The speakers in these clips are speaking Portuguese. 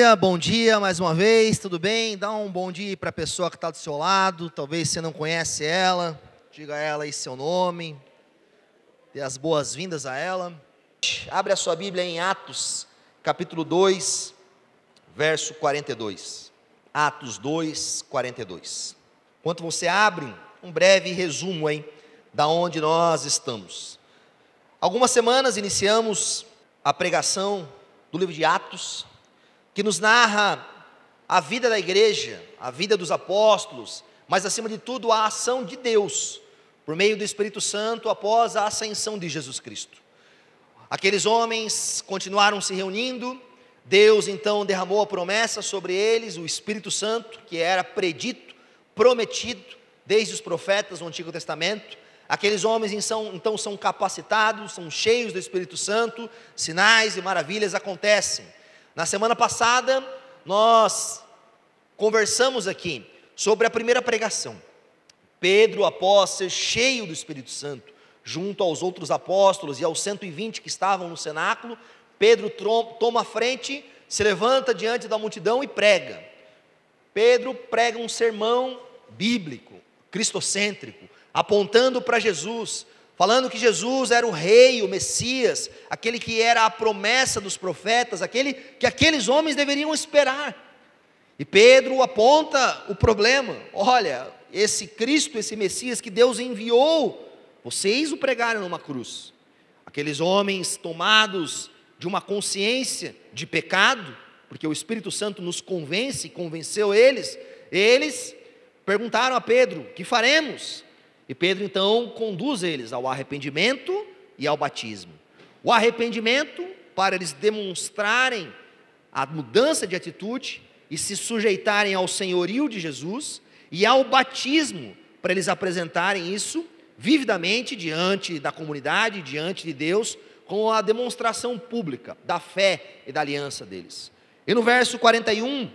Bom dia, bom dia mais uma vez, tudo bem? Dá um bom dia para a pessoa que está do seu lado, talvez você não conhece ela, diga a ela aí seu nome, dê as boas-vindas a ela. Abre a sua Bíblia em Atos, capítulo 2, verso 42. Atos 2, 42. Enquanto você abre, um breve resumo aí da onde nós estamos. Algumas semanas iniciamos a pregação do livro de Atos, que nos narra a vida da igreja, a vida dos apóstolos, mas acima de tudo a ação de Deus, por meio do Espírito Santo após a ascensão de Jesus Cristo. Aqueles homens continuaram se reunindo, Deus então derramou a promessa sobre eles, o Espírito Santo, que era predito, prometido desde os profetas do Antigo Testamento. Aqueles homens então são capacitados, são cheios do Espírito Santo, sinais e maravilhas acontecem. Na semana passada, nós conversamos aqui sobre a primeira pregação. Pedro, após ser cheio do Espírito Santo, junto aos outros apóstolos e aos 120 que estavam no cenáculo, Pedro toma a frente, se levanta diante da multidão e prega. Pedro prega um sermão bíblico, cristocêntrico, apontando para Jesus, falando que Jesus era o rei, o Messias, aquele que era a promessa dos profetas, aquele que aqueles homens deveriam esperar. E Pedro aponta o problema: olha, esse Cristo, esse Messias que Deus enviou, vocês o pregaram numa cruz. Aqueles homens tomados de uma consciência de pecado, porque o Espírito Santo nos convence, convenceu eles, eles perguntaram a Pedro: que faremos? E Pedro então conduz eles ao arrependimento e ao batismo. O arrependimento, para eles demonstrarem a mudança de atitude e se sujeitarem ao senhorio de Jesus, e ao batismo, para eles apresentarem isso vividamente diante da comunidade, diante de Deus, com a demonstração pública da fé e da aliança deles. E no verso 41,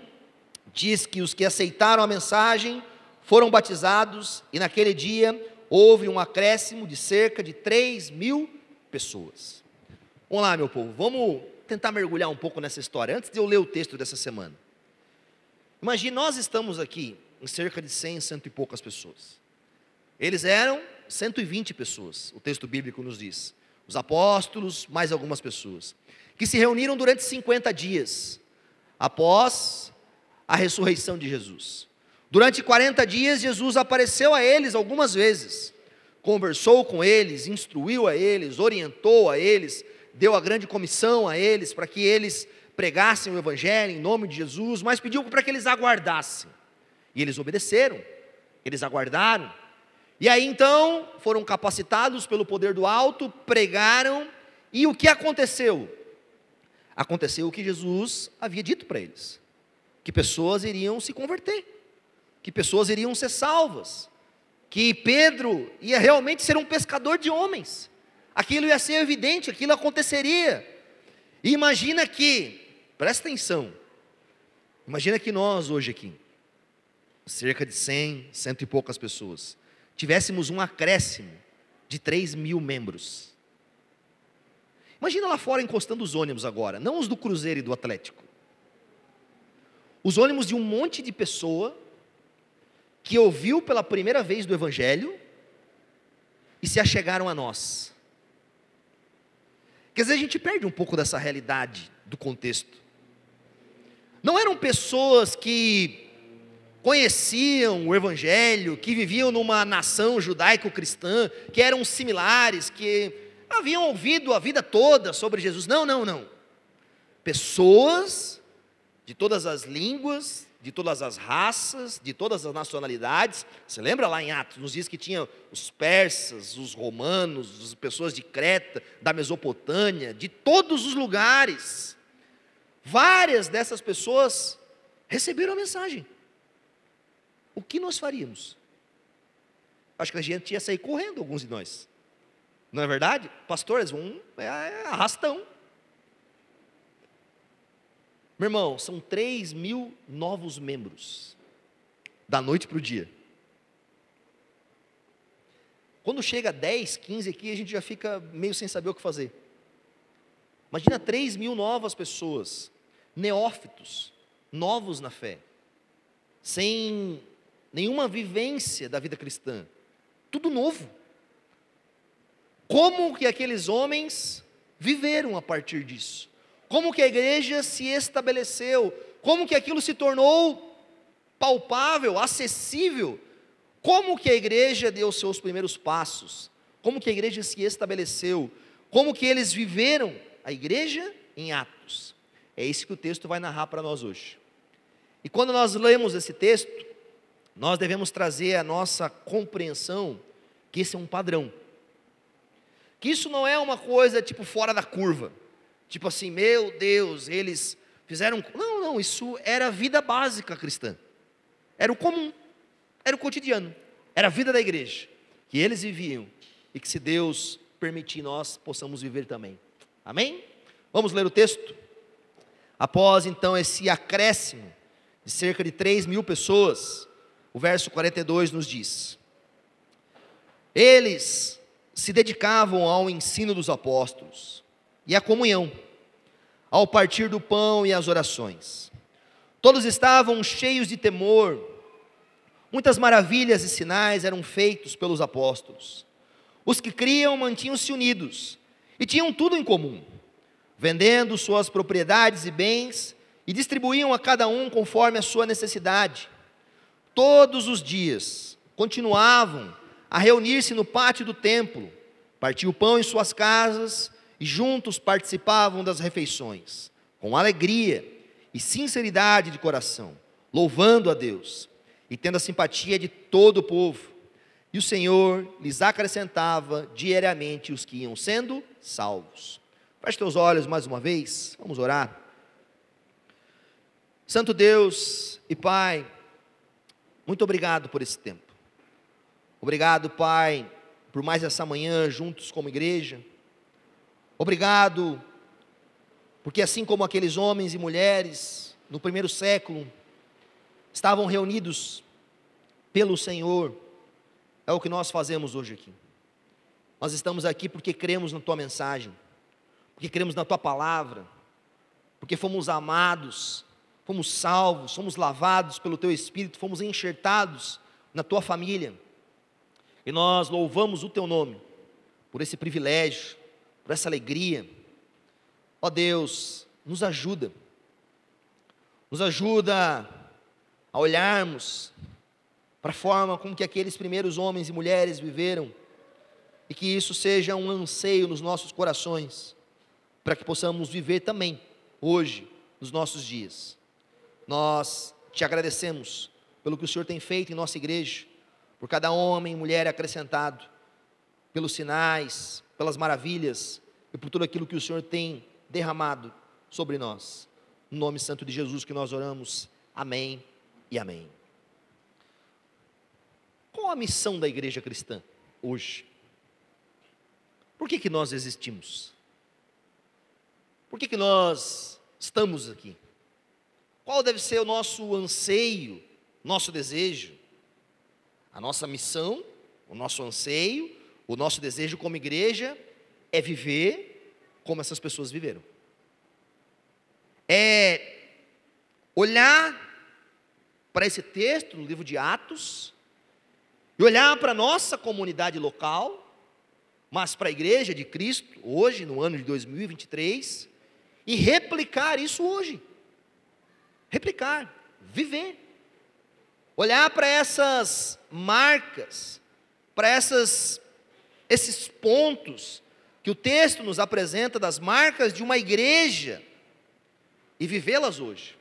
diz que os que aceitaram a mensagem foram batizados e naquele dia houve um acréscimo de cerca de 3 mil pessoas. Vamos lá, meu povo, vamos tentar mergulhar um pouco nessa história, antes de eu ler o texto dessa semana. Imagine, nós estamos aqui em cerca de 100, cento e poucas pessoas. Eles eram 120 pessoas, o texto bíblico nos diz. Os apóstolos, mais algumas pessoas, que se reuniram durante 50 dias, após a ressurreição de Jesus. Durante 40 dias, Jesus apareceu a eles algumas vezes, conversou com eles, instruiu a eles, orientou a eles, deu a grande comissão a eles para que eles pregassem o Evangelho em nome de Jesus, mas pediu para que eles aguardassem. E eles obedeceram, eles aguardaram. E aí então foram capacitados pelo poder do alto, pregaram, e o que aconteceu? Aconteceu o que Jesus havia dito para eles: que pessoas iriam se converter que pessoas iriam ser salvas, que Pedro ia realmente ser um pescador de homens. Aquilo ia ser evidente, aquilo aconteceria. E imagina que, presta atenção, imagina que nós hoje aqui, cerca de 100, cento e poucas pessoas, tivéssemos um acréscimo de 3 mil membros. Imagina lá fora encostando os ônibus agora, não os do Cruzeiro e do Atlético. Os ônibus de um monte de pessoa que ouviu pela primeira vez do Evangelho e se achegaram a nós. Quer dizer, a gente perde um pouco dessa realidade do contexto. Não eram pessoas que conheciam o Evangelho, que viviam numa nação judaico-cristã, que eram similares, que haviam ouvido a vida toda sobre Jesus. Não, não, não. Pessoas de todas as línguas, de todas as raças, de todas as nacionalidades. Você lembra lá em Atos? Nos diz que tinha os persas, os romanos, as pessoas de Creta, da Mesopotâmia, de todos os lugares. Várias dessas pessoas receberam a mensagem. O que nós faríamos? Acho que a gente ia sair correndo, alguns de nós. Não é verdade? Pastores, um é arrastão. Meu irmão, são 3 mil novos membros, da noite para o dia. Quando chega 10, 15 aqui, a gente já fica meio sem saber o que fazer. Imagina 3 mil novas pessoas, neófitos, novos na fé, sem nenhuma vivência da vida cristã, tudo novo. Como que aqueles homens viveram a partir disso? Como que a igreja se estabeleceu? Como que aquilo se tornou palpável, acessível? Como que a igreja deu seus primeiros passos? Como que a igreja se estabeleceu? Como que eles viveram a igreja em Atos? É isso que o texto vai narrar para nós hoje. E quando nós lemos esse texto, nós devemos trazer a nossa compreensão que esse é um padrão. Que isso não é uma coisa tipo fora da curva. Tipo assim, meu Deus, eles fizeram. Não, não, isso era a vida básica cristã. Era o comum, era o cotidiano, era a vida da igreja, que eles viviam e que, se Deus permitir, nós possamos viver também. Amém? Vamos ler o texto? Após então esse acréscimo de cerca de 3 mil pessoas, o verso 42 nos diz: Eles se dedicavam ao ensino dos apóstolos e à comunhão, ao partir do pão e às orações. Todos estavam cheios de temor. Muitas maravilhas e sinais eram feitos pelos apóstolos. Os que criam mantinham-se unidos e tinham tudo em comum, vendendo suas propriedades e bens e distribuíam a cada um conforme a sua necessidade. Todos os dias continuavam a reunir-se no pátio do templo, partiam o pão em suas casas e juntos participavam das refeições, com alegria e sinceridade de coração, louvando a Deus e tendo a simpatia de todo o povo. E o Senhor lhes acrescentava diariamente os que iam sendo salvos. Feche teus olhos mais uma vez, vamos orar. Santo Deus e Pai, muito obrigado por esse tempo. Obrigado, Pai, por mais essa manhã juntos como igreja. Obrigado, porque assim como aqueles homens e mulheres no primeiro século estavam reunidos pelo Senhor, é o que nós fazemos hoje aqui. Nós estamos aqui porque cremos na tua mensagem, porque cremos na tua palavra, porque fomos amados, fomos salvos, fomos lavados pelo teu espírito, fomos enxertados na tua família. E nós louvamos o teu nome por esse privilégio, por essa alegria. Ó Deus, nos ajuda, nos ajuda a olharmos para a forma como que aqueles primeiros homens e mulheres viveram, e que isso seja um anseio nos nossos corações, para que possamos viver também, hoje, nos nossos dias. Nós te agradecemos pelo que o Senhor tem feito em nossa igreja, por cada homem e mulher acrescentado, pelos sinais, pelas maravilhas e por tudo aquilo que o Senhor tem derramado sobre nós. No nome santo de Jesus que nós oramos. Amém e amém. Qual a missão da igreja cristã hoje? Por que, que nós existimos? Por que, que nós estamos aqui? Qual deve ser o nosso anseio, nosso desejo? A nossa missão, o nosso anseio, o nosso desejo como igreja é viver como essas pessoas viveram. É olhar para esse texto no livro de Atos e olhar para a nossa comunidade local, mas para a igreja de Cristo, hoje, no ano de 2023, e replicar isso hoje. Replicar, viver. Olhar para essas marcas, para essas esses pontos que o texto nos apresenta das marcas de uma igreja e vivê-las hoje.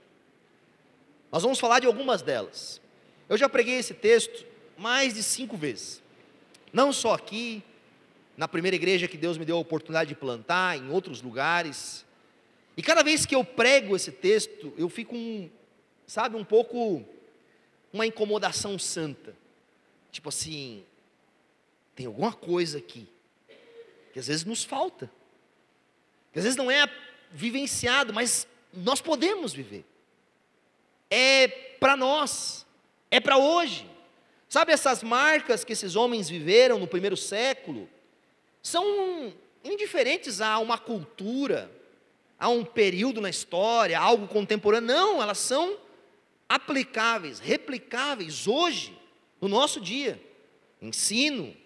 Nós vamos falar de algumas delas. Eu já preguei esse texto mais de cinco vezes, não só aqui, na primeira igreja que Deus me deu a oportunidade de plantar, em outros lugares. E cada vez que eu prego esse texto, eu fico, um, sabe, um pouco uma incomodação santa. Tipo assim, tem alguma coisa aqui que às vezes nos falta, que às vezes não é vivenciado, mas nós podemos viver. É para nós, é para hoje. Sabe essas marcas que esses homens viveram no primeiro século? São indiferentes a uma cultura, a um período na história, algo contemporâneo. Não, elas são aplicáveis, replicáveis hoje, no nosso dia. Ensino,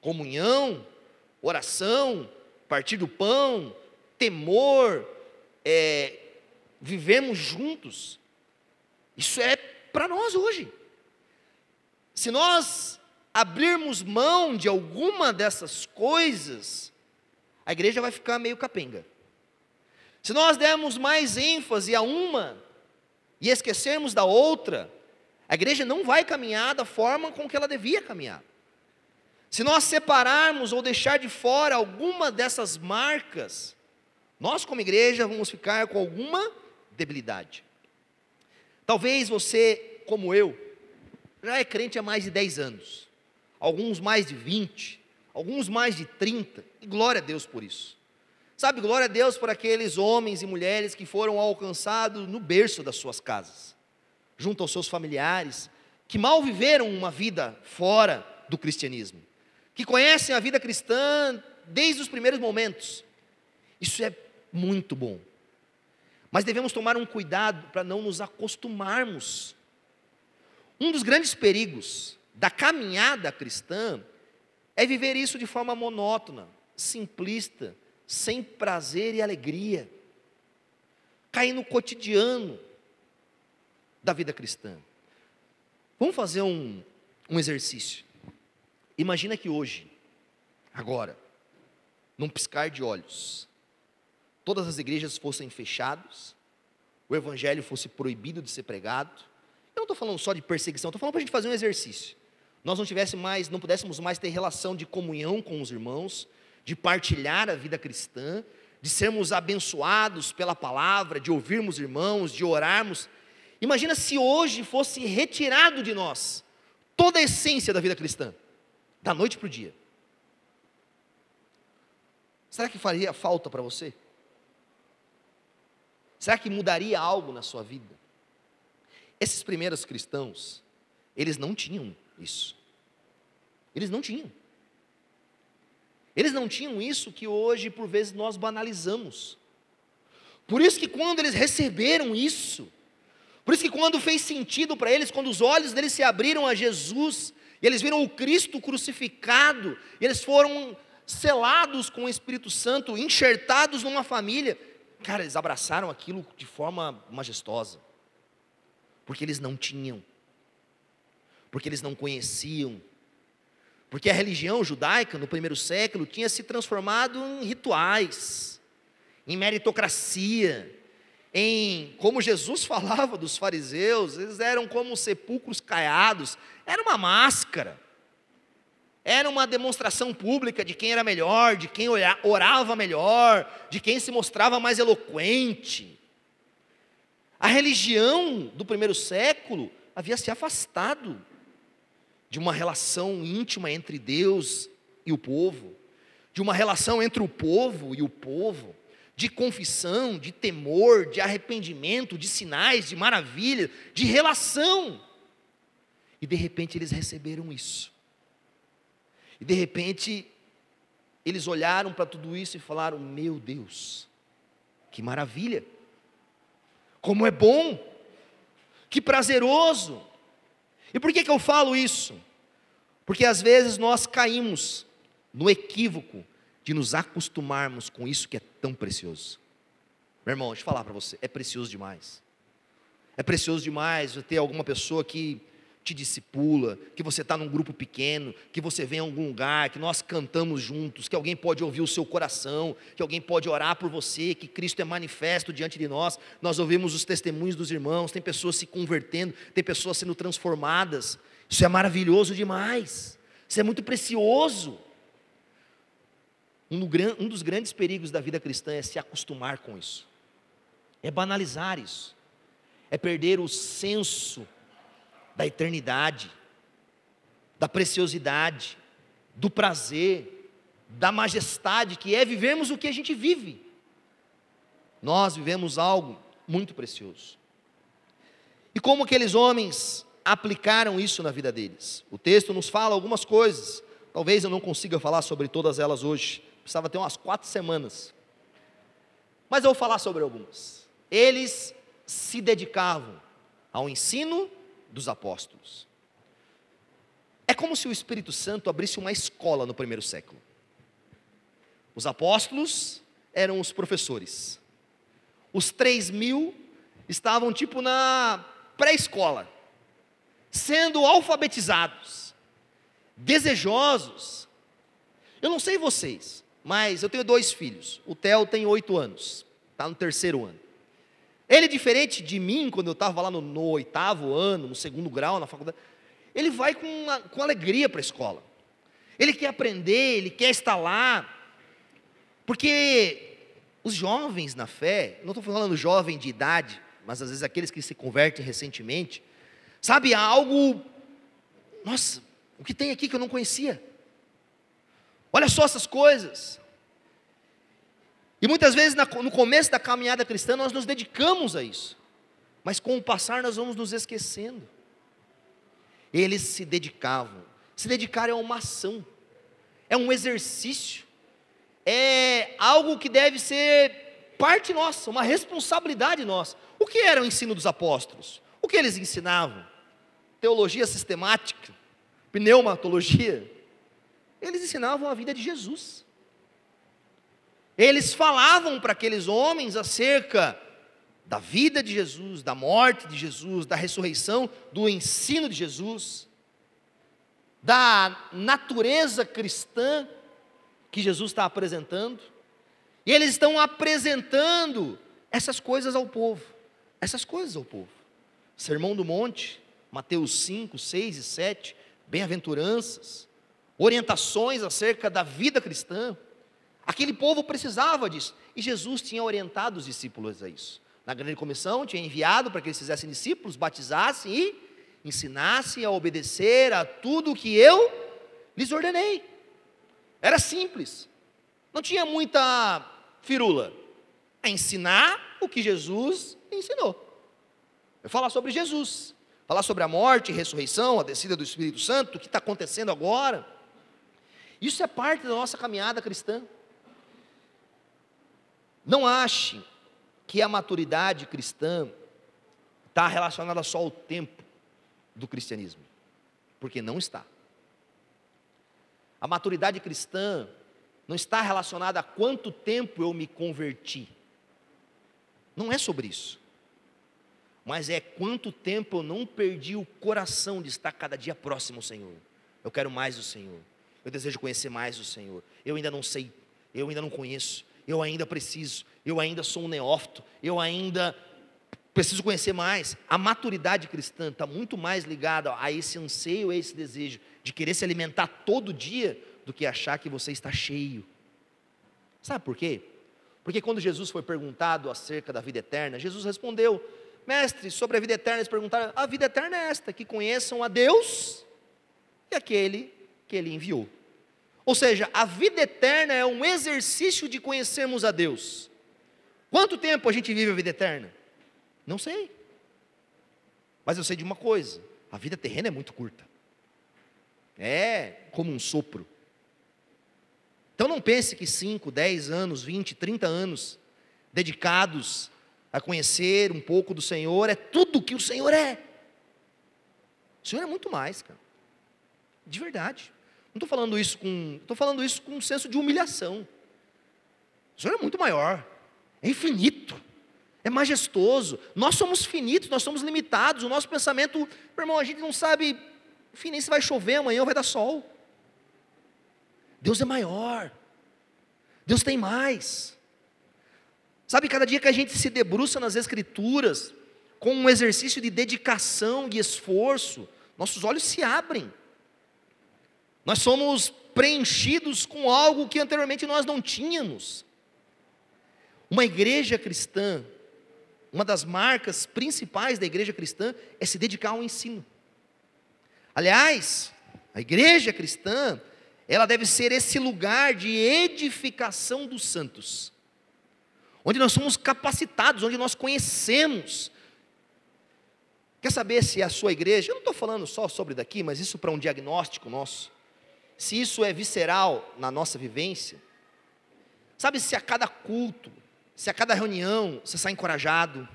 comunhão, oração, partir do pão, temor, é, vivemos juntos. Isso é para nós hoje. Se nós abrirmos mão de alguma dessas coisas, a igreja vai ficar meio capenga. Se nós dermos mais ênfase a uma e esquecermos da outra, a igreja não vai caminhar da forma com que ela devia caminhar. Se nós separarmos ou deixar de fora alguma dessas marcas, nós como igreja vamos ficar com alguma debilidade. Talvez você, como eu, já é crente há mais de 10 anos, alguns mais de 20, alguns mais de 30, e glória a Deus por isso. Sabe, glória a Deus por aqueles homens e mulheres que foram alcançados no berço das suas casas, junto aos seus familiares, que mal viveram uma vida fora do cristianismo, que conhecem a vida cristã desde os primeiros momentos. Isso é muito bom. Mas devemos tomar um cuidado para não nos acostumarmos. Um dos grandes perigos da caminhada cristã é viver isso de forma monótona, simplista, sem prazer e alegria, cair no cotidiano da vida cristã. Vamos fazer um, um exercício. Imagina que hoje, agora, num piscar de olhos, todas as igrejas fossem fechadas, o evangelho fosse proibido de ser pregado. Eu não estou falando só de perseguição, estou falando para a gente fazer um exercício. Nós não tivéssemos mais, não pudéssemos mais ter relação de comunhão com os irmãos, de partilhar a vida cristã, de sermos abençoados pela palavra, de ouvirmos irmãos, de orarmos. Imagina se hoje fosse retirado de nós toda a essência da vida cristã, da noite para o dia. Será que faria falta para você? Será que mudaria algo na sua vida? Esses primeiros cristãos, eles não tinham isso. Eles não tinham. Eles não tinham isso que hoje, por vezes, nós banalizamos. Por isso que quando eles receberam isso, por isso que quando fez sentido para eles, quando os olhos deles se abriram a Jesus, e eles viram o Cristo crucificado, e eles foram selados com o Espírito Santo, enxertados numa família, cara, eles abraçaram aquilo de forma majestosa, porque eles não tinham, porque eles não conheciam, porque a religião judaica no primeiro século tinha se transformado em rituais, em meritocracia, em como Jesus falava dos fariseus, eles eram como sepulcros caiados, era uma máscara. Era uma demonstração pública de quem era melhor, de quem orava melhor, de quem se mostrava mais eloquente. A religião do primeiro século havia se afastado de uma relação íntima entre Deus e o povo, de uma relação entre o povo e o povo, de confissão, de temor, de arrependimento, de sinais, de maravilha, de relação. E de repente eles receberam isso. E de repente eles olharam para tudo isso e falaram: Meu Deus, que maravilha! Como é bom! Que prazeroso! E por que, que eu falo isso? Porque às vezes nós caímos no equívoco de nos acostumarmos com isso que é tão precioso. Meu irmão, deixa eu falar para você, é precioso demais. É precioso demais ter alguma pessoa que te discipula, que você está num grupo pequeno, que você vem a algum lugar, que nós cantamos juntos, que alguém pode ouvir o seu coração, que alguém pode orar por você, que Cristo é manifesto diante de nós. Nós ouvimos os testemunhos dos irmãos, tem pessoas se convertendo, tem pessoas sendo transformadas. Isso é maravilhoso demais, isso é muito precioso. Um dos grandes perigos da vida cristã é se acostumar com isso, é banalizar isso, é perder o senso da eternidade, da preciosidade, do prazer, da majestade que é vivermos o que a gente vive. Nós vivemos algo muito precioso. E como aqueles homens aplicaram isso na vida deles? O texto nos fala algumas coisas. Talvez eu não consiga falar sobre todas elas hoje. Precisava ter umas quatro semanas. Mas eu vou falar sobre algumas. Eles se dedicavam ao ensino dos apóstolos. É como se o Espírito Santo abrisse uma escola no primeiro século. Os apóstolos eram os professores. Os três mil estavam tipo na pré-escola, sendo alfabetizados, desejosos. Eu não sei vocês, mas eu tenho dois filhos. O Theo tem oito anos, está no terceiro ano. Ele, diferente de mim, quando eu estava lá no, no, oitavo ano, no segundo grau, na faculdade, ele vai com, uma, com alegria para a escola. Ele quer aprender, ele quer estar lá, porque os jovens na fé, não estou falando jovem de idade, mas às vezes aqueles que se convertem recentemente, sabe, algo, nossa, o que tem aqui que eu não conhecia? Olha só essas coisas. E muitas vezes no começo da caminhada cristã nós nos dedicamos a isso, mas com o passar nós vamos nos esquecendo. Eles se dedicavam. Se dedicar é uma ação, é um exercício, é algo que deve ser parte nossa, uma responsabilidade nossa. O que era o ensino dos apóstolos? O que eles ensinavam? Teologia sistemática, pneumatologia. Eles ensinavam a vida de Jesus. Eles falavam para aqueles homens acerca da vida de Jesus, da morte de Jesus, da ressurreição, do ensino de Jesus, da natureza cristã que Jesus está apresentando. E eles estão apresentando essas coisas ao povo, essas coisas ao povo. Sermão do Monte, Mateus 5, 6 e 7, bem-aventuranças, orientações acerca da vida cristã. Aquele povo precisava disso, e Jesus tinha orientado os discípulos a isso. Na grande comissão, tinha enviado para que eles fizessem discípulos, batizassem e ensinassem a obedecer a tudo o que eu lhes ordenei. Era simples, não tinha muita firula. É ensinar o que Jesus ensinou. É falar sobre Jesus, falar sobre a morte, a ressurreição, a descida do Espírito Santo, o que está acontecendo agora. Isso é parte da nossa caminhada cristã. Não ache que a maturidade cristã está relacionada só ao tempo do cristianismo, porque não está. A maturidade cristã não está relacionada a quanto tempo eu me converti. Não é sobre isso. Mas é quanto tempo eu não perdi o coração de estar cada dia próximo ao Senhor. Eu quero mais o Senhor. Eu desejo conhecer mais o Senhor. Eu ainda não sei, eu ainda não conheço, eu ainda preciso, eu ainda sou um neófito, eu ainda preciso conhecer mais. A maturidade cristã está muito mais ligada a esse anseio, a esse desejo de querer se alimentar todo dia do que achar que você está cheio. Sabe por quê? Porque quando Jesus foi perguntado acerca da vida eterna, Jesus respondeu: Mestre, sobre a vida eterna, eles perguntaram: a vida eterna é esta, que conheçam a Deus e aquele que ele enviou. Ou seja, a vida eterna é um exercício de conhecermos a Deus. Quanto tempo a gente vive a vida eterna? Não sei. Mas eu sei de uma coisa: a vida terrena é muito curta. É como um sopro. Então não pense que 5, 10 anos, 20, 30 anos dedicados a conhecer um pouco do Senhor é tudo que o Senhor é. O Senhor é muito mais, cara. De verdade. Não estou falando isso com. Estou falando isso com um senso de humilhação. O Senhor é muito maior, é infinito, é majestoso. Nós somos finitos, nós somos limitados. O nosso pensamento, meu irmão, a gente não sabe, nem se vai chover amanhã ou vai dar sol. Deus é maior. Deus tem mais. Sabe, cada dia que a gente se debruça nas Escrituras, com um exercício de dedicação e esforço, nossos olhos se abrem. Nós somos preenchidos com algo que anteriormente nós não tínhamos. Uma igreja cristã, uma das marcas principais da igreja cristã é se dedicar ao ensino. Aliás, a igreja cristã, ela deve ser esse lugar de edificação dos santos, onde nós somos capacitados, onde nós conhecemos. Quer saber se a sua igreja, eu não estou falando só sobre daqui, mas isso para um diagnóstico nosso, se isso é visceral na nossa vivência, sabe se a cada culto, se a cada reunião você sai encorajado,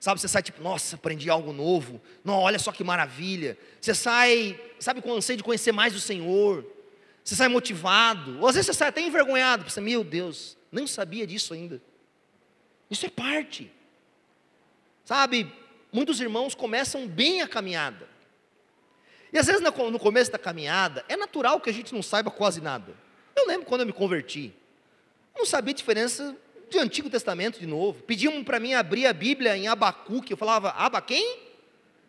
sabe, você sai tipo, nossa, aprendi algo novo, não, olha só que maravilha, você sai, sabe, com anseio de conhecer mais o Senhor, você sai motivado, ou às vezes você sai até envergonhado, pensa, meu Deus, nem sabia disso ainda, isso é parte, sabe, muitos irmãos começam bem a caminhada, e às vezes no começo da caminhada, é natural que a gente não saiba quase nada, eu lembro quando eu me converti, não sabia a diferença de Antigo Testamento de novo. Pediam para mim abrir a Bíblia em Abacuque. Eu falava, Aba quem?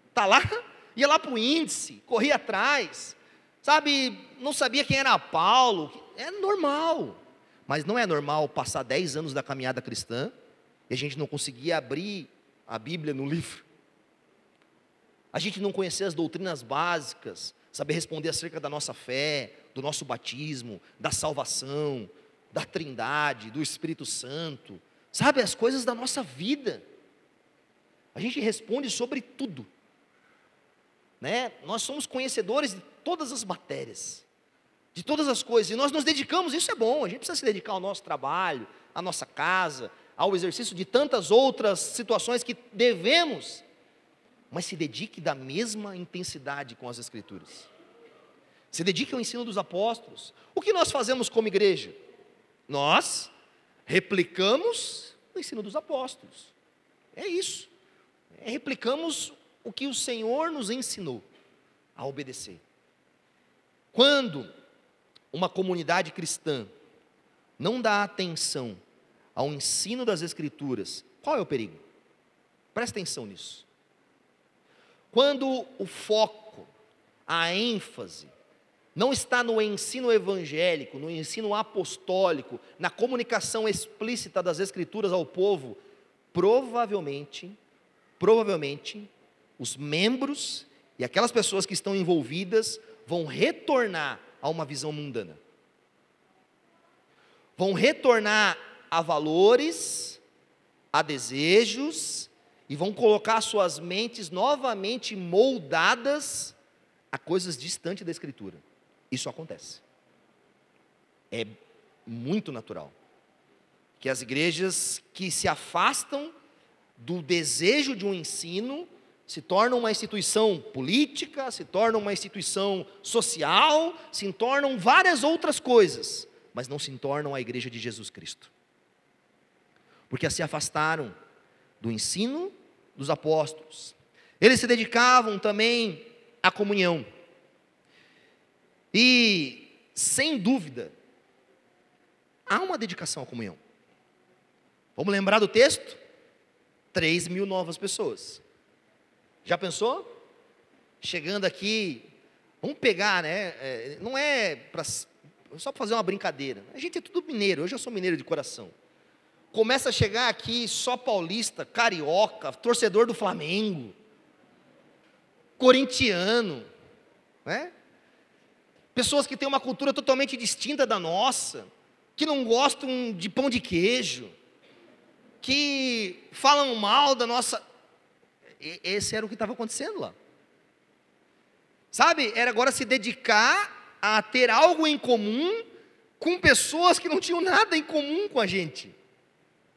Está lá? Ia lá para o índice, corria atrás. Sabe, não sabia quem era Paulo. É normal. Mas não é normal passar 10 anos da caminhada cristã e a gente não conseguir abrir a Bíblia no livro. A gente não conhecer as doutrinas básicas, saber responder acerca da nossa fé, do nosso batismo, da salvação, da Trindade, do Espírito Santo, sabe, as coisas da nossa vida. A gente responde sobre tudo. Né? Nós somos conhecedores de todas as matérias, de todas as coisas, e nós nos dedicamos, isso é bom, a gente precisa se dedicar ao nosso trabalho, à nossa casa, ao exercício de tantas outras situações que devemos, mas se dedique da mesma intensidade com as Escrituras. Se dedique ao ensino dos apóstolos. O que nós fazemos como igreja? Nós replicamos o ensino dos apóstolos. É isso. É, replicamos o que o Senhor nos ensinou a obedecer. Quando uma comunidade cristã não dá atenção ao ensino das Escrituras, qual é o perigo? Presta atenção nisso. Quando o foco, a ênfase, não está no ensino evangélico, no ensino apostólico, na comunicação explícita das escrituras ao povo, provavelmente, provavelmente, os membros e aquelas pessoas que estão envolvidas vão retornar a uma visão mundana. Vão retornar a valores, a desejos e vão colocar suas mentes novamente moldadas a coisas distantes da escritura. Isso acontece. É muito natural. Que as igrejas que se afastam do desejo de um ensino se tornam uma instituição política, se tornam uma instituição social, se tornam várias outras coisas, mas não se tornam a igreja de Jesus Cristo. Porque se afastaram do ensino dos apóstolos. Eles se dedicavam também à comunhão. E, sem dúvida, há uma dedicação à comunhão. Vamos lembrar do texto? 3 mil novas pessoas. Já pensou? Chegando aqui, vamos pegar, né? É, não é pra, só para fazer uma brincadeira. A gente é tudo mineiro, eu sou mineiro de coração. Começa a chegar aqui só paulista, carioca, torcedor do Flamengo, corintiano, né? pessoas que têm uma cultura totalmente distinta da nossa, que não gostam de pão de queijo, que falam mal da nossa. Esse era o que estava acontecendo lá. Sabe, era agora se dedicar a ter algo em comum com pessoas que não tinham nada em comum com a gente.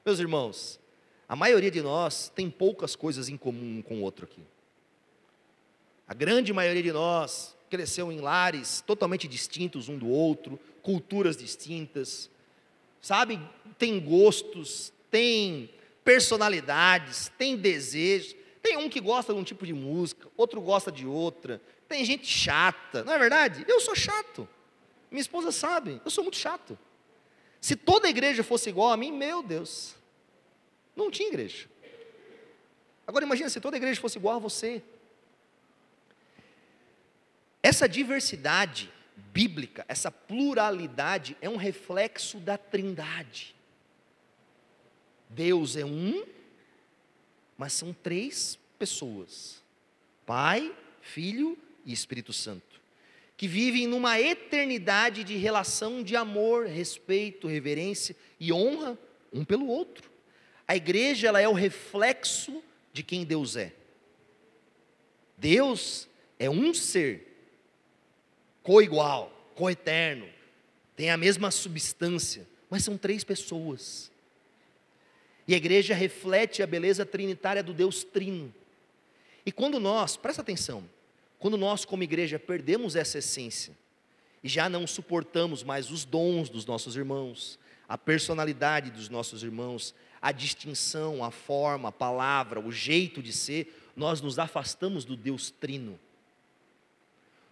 Meus irmãos, a maioria de nós tem poucas coisas em comum um com o outro aqui. A grande maioria de nós cresceu em lares totalmente distintos um do outro, culturas distintas, sabe? Tem gostos, tem personalidades, tem desejos. Tem um que gosta de um tipo de música, outro gosta de outra. Tem gente chata, não é verdade? Eu sou chato. Minha esposa sabe, eu sou muito chato. Se toda igreja fosse igual a mim, meu Deus, não tinha igreja. Agora imagina se toda igreja fosse igual a você. Essa diversidade bíblica, essa pluralidade é um reflexo da Trindade. Deus é um, mas são três pessoas: Pai, Filho e Espírito Santo, que vivem numa eternidade de relação de amor, respeito, reverência e honra um pelo outro. A igreja ela é o reflexo de quem Deus é. Deus é um ser coigual, coeterno, tem a mesma substância, mas são três pessoas. E a igreja reflete a beleza trinitária do Deus Trino. E quando nós, presta atenção, quando nós como igreja perdemos essa essência e já não suportamos mais os dons dos nossos irmãos, a personalidade dos nossos irmãos, a distinção, a forma, a palavra, o jeito de ser, nós nos afastamos do Deus Trino.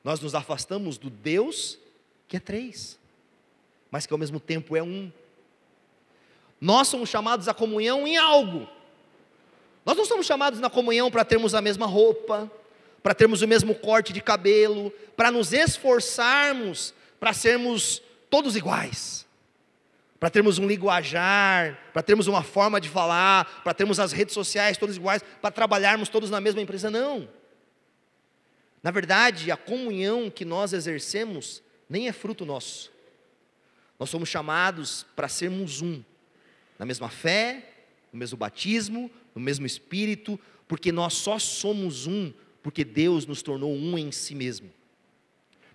Nós nos afastamos do Deus que é três, mas que ao mesmo tempo é um. Nós somos chamados à comunhão em algo. Nós não somos chamados na comunhão para termos a mesma roupa, para termos o mesmo corte de cabelo, para nos esforçarmos para sermos todos iguais, para termos um linguajar, para termos uma forma de falar, para termos as redes sociais todas iguais, para trabalharmos todos na mesma empresa, não. Na verdade, a comunhão que nós exercemos nem é fruto nosso. Nós somos chamados para sermos um, na mesma fé, no mesmo batismo, no mesmo espírito, porque nós só somos um porque Deus nos tornou um em si mesmo.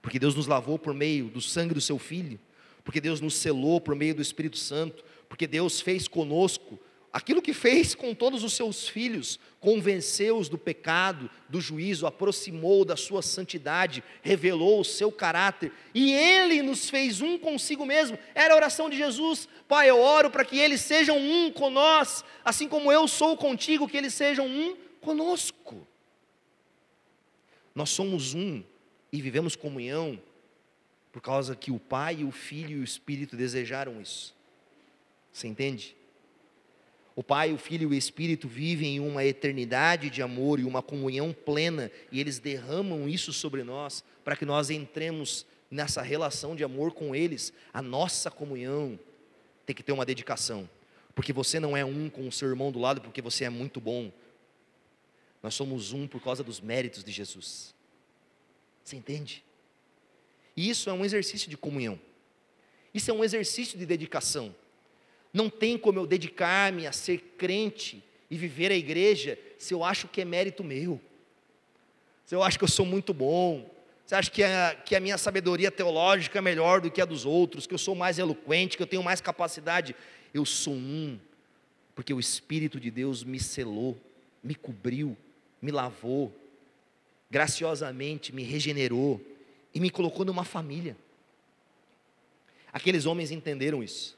Porque Deus nos lavou por meio do sangue do seu filho, porque Deus nos selou por meio do Espírito Santo, porque Deus fez conosco aquilo que fez com todos os seus filhos, convenceu-os do pecado, do juízo, aproximou da sua santidade, revelou o seu caráter, e ele nos fez um consigo mesmo. Era a oração de Jesus: Pai, eu oro para que eles sejam um com nós, assim como eu sou contigo, que eles sejam um conosco. Nós somos um e vivemos comunhão por causa que o Pai, o Filho e o Espírito desejaram isso. Você entende? O Pai, o Filho e o Espírito vivem em uma eternidade de amor e uma comunhão plena, e eles derramam isso sobre nós, para que nós entremos nessa relação de amor com eles. A nossa comunhão tem que ter uma dedicação, porque você não é um com o seu irmão do lado porque você é muito bom, nós somos um por causa dos méritos de Jesus. Você entende? E isso é um exercício de comunhão. Isso é um exercício de dedicação. Não tem como eu dedicar-me a ser crente e viver a igreja se eu acho que é mérito meu. Se eu acho que eu sou muito bom. Você acha que a, que a minha sabedoria teológica é melhor do que a dos outros, que eu sou mais eloquente, que eu tenho mais capacidade. Eu sou um, porque o Espírito de Deus me selou, me cobriu, me lavou, graciosamente me regenerou e me colocou numa família. Aqueles homens entenderam isso,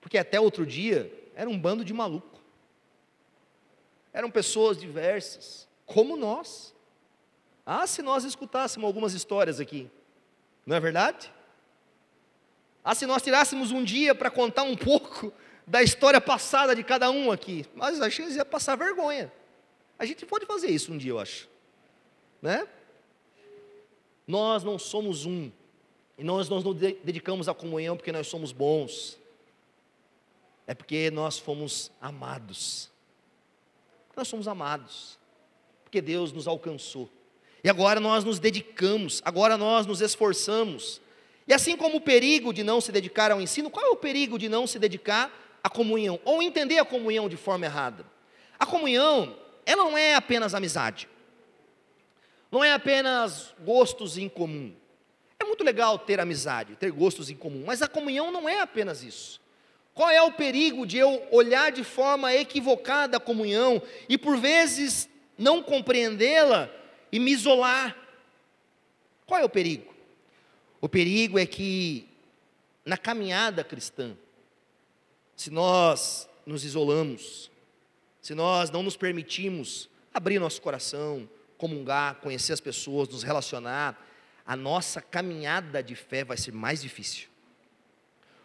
porque até outro dia era um bando de maluco, eram pessoas diversas, como nós. Ah, se nós escutássemos algumas histórias aqui, não é verdade? Ah, se nós tirássemos um dia para contar um pouco da história passada de cada um aqui, mas a gente ia passar vergonha. A gente pode fazer isso um dia, eu acho. Né? Nós não somos um. E nós, nós não dedicamos à comunhão porque nós somos bons. É porque nós fomos amados. Nós somos amados. Porque Deus nos alcançou. E agora nós nos dedicamos, agora nós nos esforçamos. E assim como o perigo de não se dedicar ao ensino, qual é o perigo de não se dedicar à comunhão? Ou entender a comunhão de forma errada? A comunhão ela não é apenas amizade, não é apenas gostos em comum. É muito legal ter amizade, ter gostos em comum, mas a comunhão não é apenas isso. Qual é o perigo de eu olhar de forma equivocada a comunhão e por vezes não compreendê-la e me isolar? Qual é o perigo? O perigo é que na caminhada cristã, se nós nos isolamos, se nós não nos permitimos abrir nosso coração, comungar, conhecer as pessoas, nos relacionar, a nossa caminhada de fé vai ser mais difícil.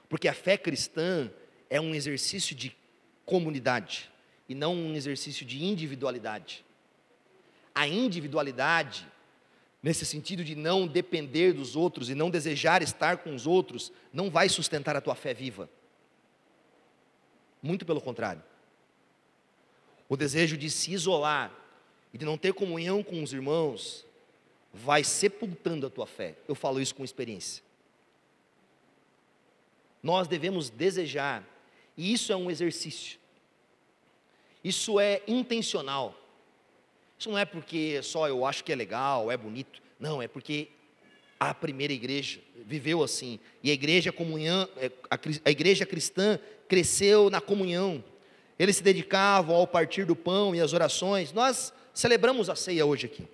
Porque a fé cristã é um exercício de comunidade e não um exercício de individualidade. A individualidade, nesse sentido de não depender dos outros e não desejar estar com os outros, não vai sustentar a tua fé viva. Muito pelo contrário o desejo de se isolar e de não ter comunhão com os irmãos, vai sepultando a tua fé. Eu falo isso com experiência. Nós devemos desejar, e isso é um exercício, isso é intencional. Isso não é porque só eu acho que é legal, é bonito, não, é porque a primeira igreja viveu assim, e a igreja comunhão, é, a igreja cristã cresceu na comunhão, eles se dedicavam ao partir do pão e às orações. Nós celebramos a ceia hoje aqui.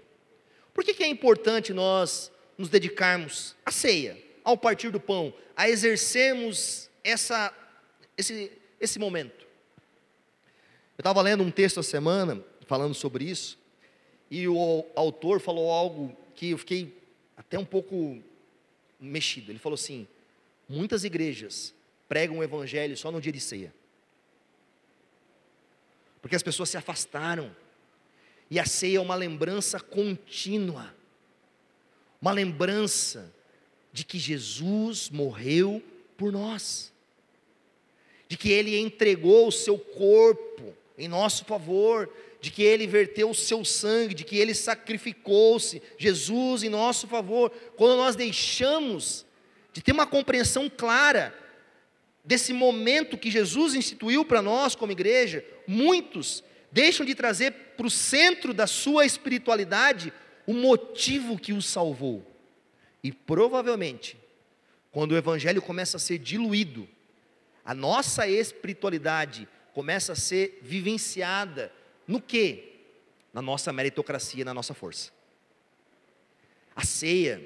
Por que, que é importante nós nos dedicarmos à ceia, ao partir do pão, a exercermos essa, esse, esse momento? Eu estava lendo um texto essa semana falando sobre isso, e o autor falou algo que eu fiquei até um pouco mexido. Ele falou assim: muitas igrejas pregam o evangelho só no dia de ceia. Porque as pessoas se afastaram. E a ceia é uma lembrança contínua. Uma lembrança de que Jesus morreu por nós. De que ele entregou o seu corpo em nosso favor, de que ele verteu o seu sangue, de que ele sacrificou-se, Jesus em nosso favor. Quando nós deixamos de ter uma compreensão clara desse momento que Jesus instituiu para nós como igreja, muitos deixam de trazer para o centro da sua espiritualidade o motivo que os salvou. E provavelmente, quando o evangelho começa a ser diluído, a nossa espiritualidade começa a ser vivenciada no que? Na nossa meritocracia, na nossa força. A ceia,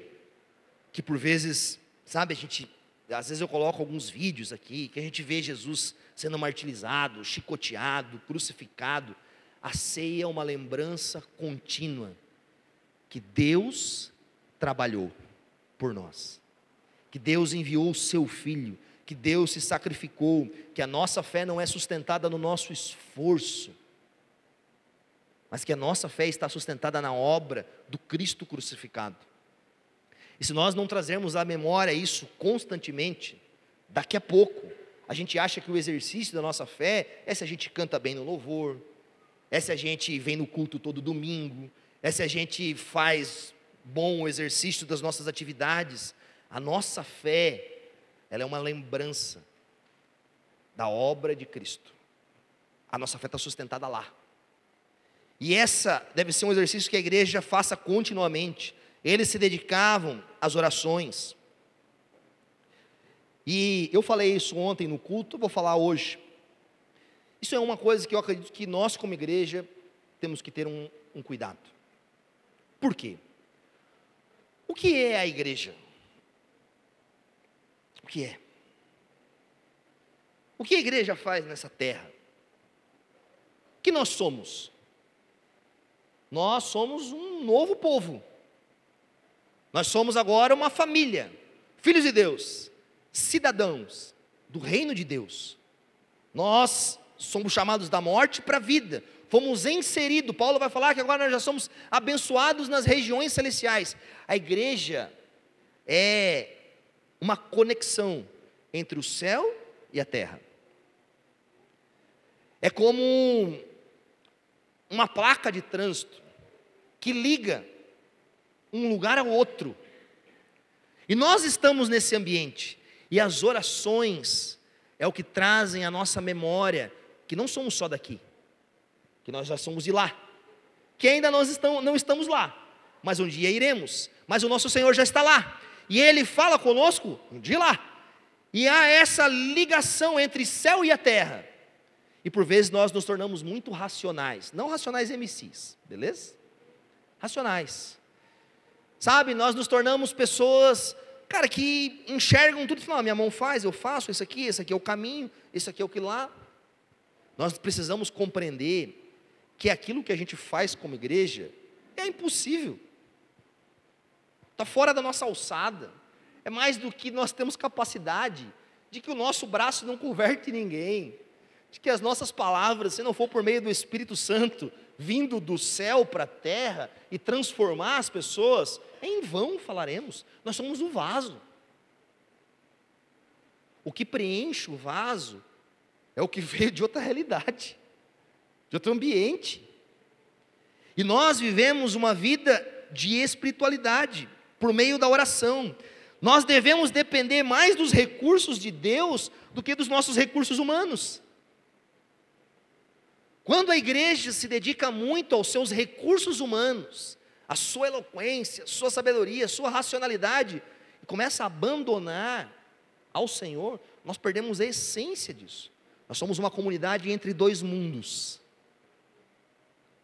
que por vezes, sabe, a gente, às vezes eu coloco alguns vídeos aqui, que a gente vê Jesus sendo martirizado, chicoteado, crucificado. A ceia é uma lembrança contínua que Deus trabalhou por nós, que Deus enviou o seu Filho, que Deus se sacrificou, que a nossa fé não é sustentada no nosso esforço, mas que a nossa fé está sustentada na obra do Cristo crucificado. E se nós não trazermos à memória isso constantemente, daqui a pouco, a gente acha que o exercício da nossa fé é se a gente canta bem no louvor, é se a gente vem no culto todo domingo, é se a gente faz bom exercício das nossas atividades. A nossa fé, ela é uma lembrança da obra de Cristo. A nossa fé está sustentada lá. E essa deve ser um exercício que a igreja faça continuamente. Eles se dedicavam às orações. E eu falei isso ontem no culto, vou falar hoje. Isso é uma coisa que eu acredito que nós, como igreja, temos que ter um, um cuidado. Por quê? O que é a igreja? O que é? O que a igreja faz nessa terra? O que nós somos? Nós somos um novo povo. Nós somos agora uma família, filhos de Deus, cidadãos do reino de Deus. Nós somos chamados da morte para a vida. Fomos inseridos. Paulo vai falar que agora nós já somos abençoados nas regiões celestiais. A igreja é uma conexão entre o céu e a terra. É como uma placa de trânsito que liga um lugar ao outro. E nós estamos nesse ambiente, e as orações é o que trazem à nossa memória que não somos só daqui, que nós já somos de lá, que ainda nós estamos, não estamos lá, mas um dia iremos, mas o nosso Senhor já está lá, e Ele fala conosco de lá, e há essa ligação entre céu e a terra, e por vezes nós nos tornamos muito racionais, não racionais MCs, beleza? Racionais. Sabe, nós nos tornamos pessoas, cara, que enxergam tudo e falam, ah, minha mão faz, eu faço, isso aqui, esse aqui é o caminho, esse aqui é o que lá. Nós precisamos compreender que aquilo que a gente faz como igreja é impossível. Está fora da nossa alçada. É mais do que nós temos capacidade, de que o nosso braço não converte ninguém de que as nossas palavras, se não for por meio do Espírito Santo, vindo do céu para a terra e transformar as pessoas, em vão falaremos. Nós somos o vaso. O que preenche o vaso é o que veio de outra realidade, de outro ambiente. E nós vivemos uma vida de espiritualidade por meio da oração. Nós devemos depender mais dos recursos de Deus do que dos nossos recursos humanos. Quando a igreja se dedica muito aos seus recursos humanos, à sua eloquência, à sua sabedoria, à sua racionalidade, e começa a abandonar ao Senhor, nós perdemos a essência disso. Nós somos uma comunidade entre dois mundos.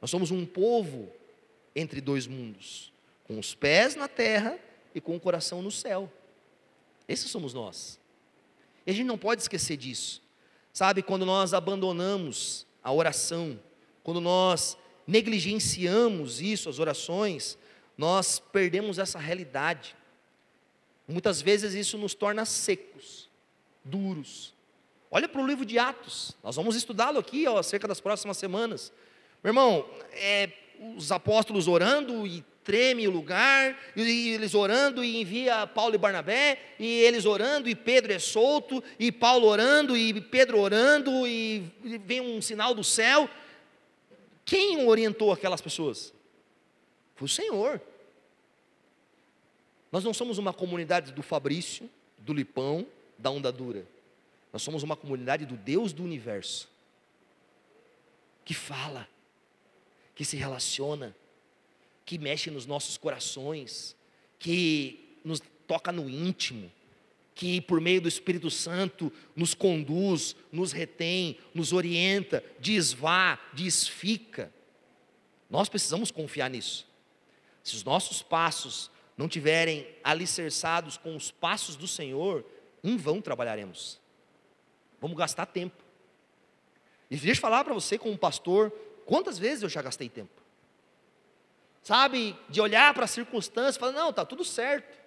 Nós somos um povo entre dois mundos, com os pés na terra e com o coração no céu. Esses somos nós. E a gente não pode esquecer disso. Sabe, quando nós abandonamos a oração, quando nós negligenciamos isso, as orações, nós perdemos essa realidade. Muitas vezes isso nos torna secos, duros. Olha para o livro de Atos, nós vamos estudá-lo aqui ó, acerca das próximas semanas. Meu irmão, é, os apóstolos orando e treme o lugar, e eles orando e envia Paulo e Barnabé, e eles orando e Pedro é solto, e Paulo orando e Pedro orando, e vem um sinal do céu. Quem orientou aquelas pessoas? Foi o Senhor. Nós não somos uma comunidade do Fabrício, do Lipão, da Onda Dura. Nós somos uma comunidade do Deus do universo, que fala, que se relaciona, que mexe nos nossos corações, que nos toca no íntimo, que por meio do Espírito Santo nos conduz, nos retém, nos orienta, diz vá, diz fica. Nós precisamos confiar nisso. Se os nossos passos não tiverem alicerçados com os passos do Senhor, em vão trabalharemos. Vamos gastar tempo. E deixa eu falar para você, como pastor, quantas vezes eu já gastei tempo. Sabe, de olhar para as circunstâncias e falar, não, está tudo certo.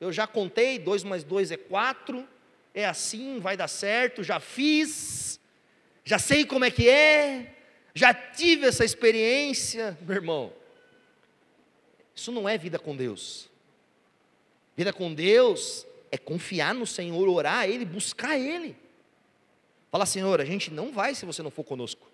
Eu já contei, dois mais dois é quatro, é assim, vai dar certo, já fiz, já sei como é que é, já tive essa experiência, meu irmão. Isso não é vida com Deus. Vida com Deus é confiar no Senhor, orar a Ele, buscar Ele. Fala, Senhor, a gente não vai se você não for conosco.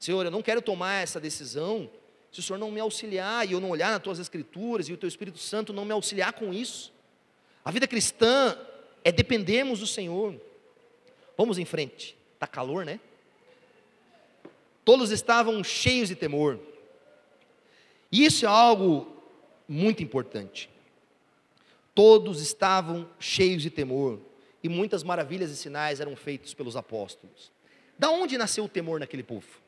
Senhor, eu não quero tomar essa decisão se o Senhor não me auxiliar e eu não olhar nas tuas escrituras e o teu Espírito Santo não me auxiliar com isso. A vida cristã é dependermos do Senhor. Vamos em frente. Está calor, né? Todos estavam cheios de temor. E isso é algo muito importante. Todos estavam cheios de temor, e muitas maravilhas e sinais eram feitos pelos apóstolos. Da onde nasceu o temor naquele povo?